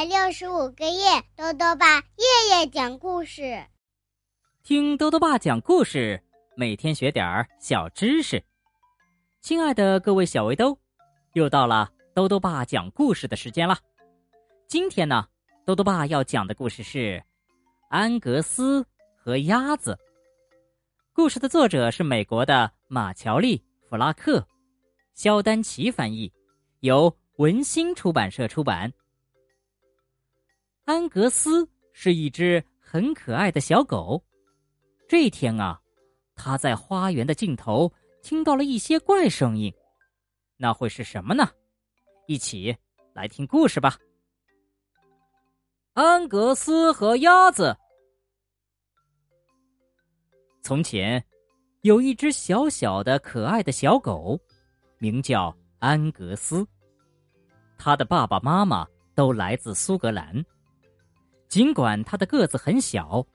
百六十五个夜，豆豆爸夜夜讲故事，听豆豆爸讲故事，每天学点儿小知识。亲爱的各位小围兜，又到了豆豆爸讲故事的时间了。今天呢，豆豆爸要讲的故事是安格斯和鸭子。故事的作者是美国的马乔丽·弗拉克，肖丹奇翻译，由文心出版社出版。安格斯是一只很可爱的小狗。这天啊，他在花园的尽头听到了一些怪声音，那会是什么呢？一起来听故事吧。安格斯和鸭子。从前，有一只小小的可爱的小狗，名叫安格斯。他的爸爸妈妈都来自苏格兰。尽管它的个子很小，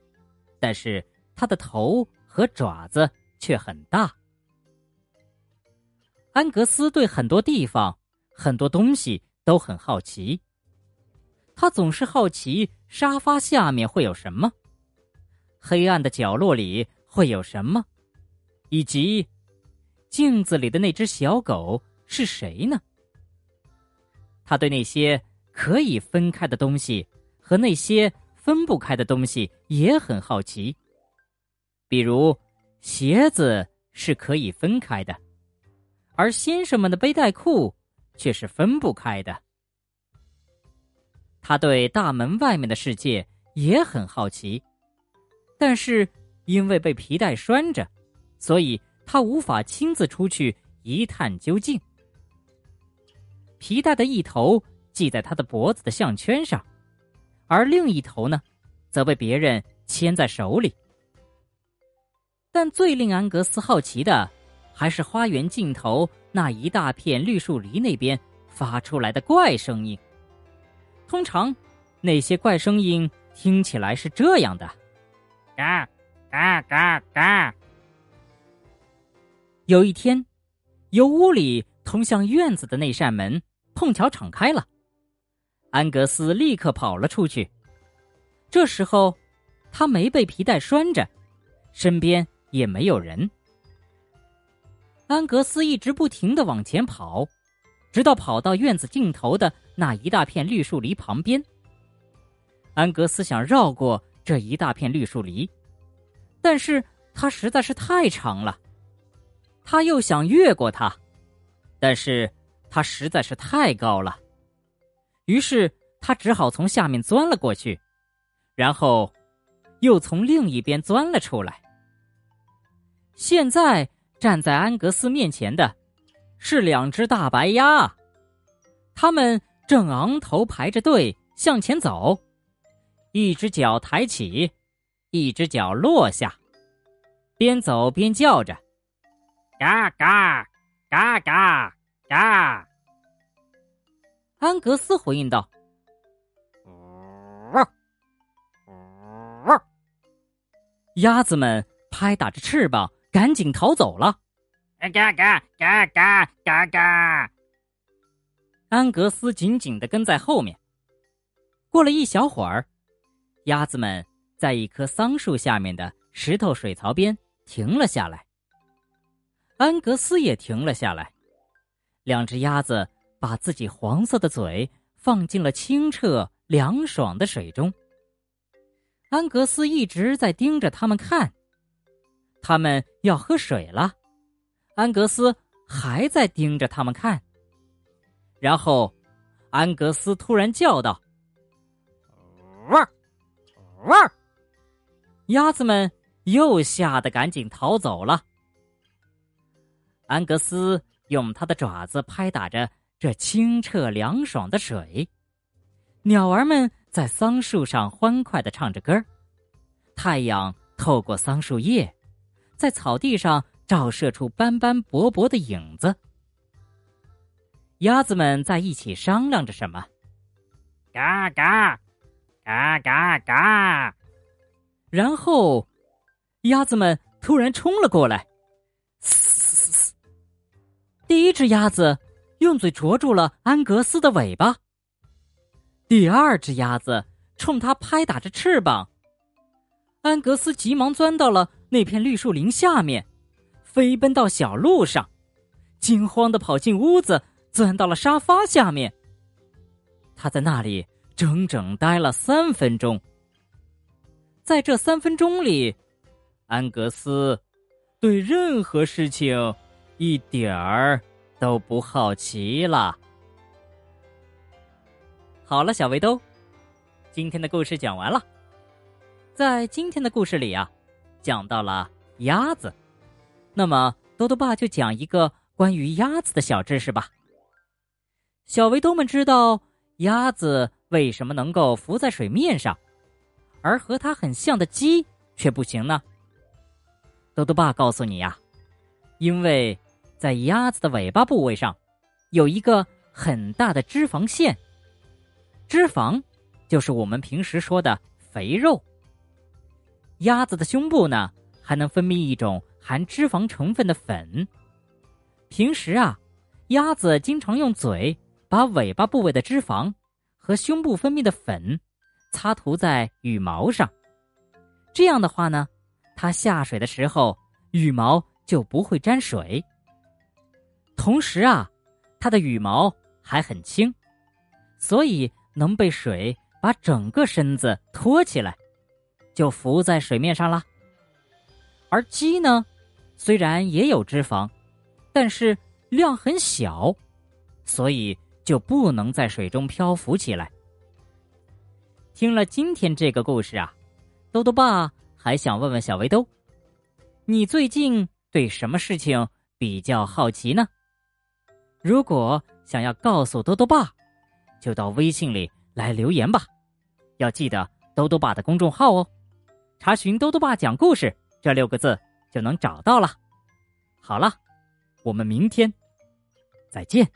但是它的头和爪子却很大。安格斯对很多地方、很多东西都很好奇。他总是好奇沙发下面会有什么，黑暗的角落里会有什么，以及镜子里的那只小狗是谁呢？他对那些可以分开的东西。和那些分不开的东西也很好奇，比如鞋子是可以分开的，而先生们的背带裤却是分不开的。他对大门外面的世界也很好奇，但是因为被皮带拴着，所以他无法亲自出去一探究竟。皮带的一头系在他的脖子的项圈上。而另一头呢，则被别人牵在手里。但最令安格斯好奇的，还是花园尽头那一大片绿树林那边发出来的怪声音。通常，那些怪声音听起来是这样的：嘎嘎嘎嘎。有一天，由屋里通向院子的那扇门碰巧敞开了。安格斯立刻跑了出去。这时候，他没被皮带拴着，身边也没有人。安格斯一直不停的往前跑，直到跑到院子尽头的那一大片绿树篱旁边。安格斯想绕过这一大片绿树篱，但是它实在是太长了。他又想越过它，但是它实在是太高了。于是他只好从下面钻了过去，然后又从另一边钻了出来。现在站在安格斯面前的是两只大白鸭，它们正昂头排着队向前走，一只脚抬起，一只脚落下，边走边叫着：“嘎嘎嘎嘎嘎。”安格斯回应道：“鸭子们拍打着翅膀，赶紧逃走了。”嘎嘎嘎嘎嘎嘎！安格斯紧紧的跟在后面。过了一小会儿，鸭子们在一棵桑树下面的石头水槽边停了下来。安格斯也停了下来。两只鸭子。把自己黄色的嘴放进了清澈凉爽的水中。安格斯一直在盯着他们看，他们要喝水了。安格斯还在盯着他们看。然后，安格斯突然叫道：“汪，汪！”鸭子们又吓得赶紧逃走了。安格斯用他的爪子拍打着。这清澈凉爽的水，鸟儿们在桑树上欢快的唱着歌太阳透过桑树叶，在草地上照射出斑斑驳驳的影子。鸭子们在一起商量着什么，嘎嘎，嘎嘎嘎。然后，鸭子们突然冲了过来，第一只鸭子。用嘴啄住了安格斯的尾巴。第二只鸭子冲他拍打着翅膀。安格斯急忙钻到了那片绿树林下面，飞奔到小路上，惊慌的跑进屋子，钻到了沙发下面。他在那里整整待了三分钟。在这三分钟里，安格斯对任何事情一点儿都不好奇了。好了，小围兜，今天的故事讲完了。在今天的故事里啊，讲到了鸭子，那么多多爸就讲一个关于鸭子的小知识吧。小围兜们知道鸭子为什么能够浮在水面上，而和它很像的鸡却不行呢？多多爸告诉你呀，因为在鸭子的尾巴部位上有一个很大的脂肪腺，脂肪就是我们平时说的肥肉。鸭子的胸部呢，还能分泌一种含脂肪成分的粉。平时啊，鸭子经常用嘴把尾巴部位的脂肪和胸部分泌的粉擦涂在羽毛上。这样的话呢，它下水的时候羽毛就不会沾水。同时啊，它的羽毛还很轻，所以能被水把整个身子托起来。就浮在水面上了。而鸡呢，虽然也有脂肪，但是量很小，所以就不能在水中漂浮起来。听了今天这个故事啊，兜兜爸还想问问小围兜，你最近对什么事情比较好奇呢？如果想要告诉兜兜爸，就到微信里来留言吧，要记得兜兜爸的公众号哦。查询“兜兜爸讲故事”这六个字就能找到了。好了，我们明天再见。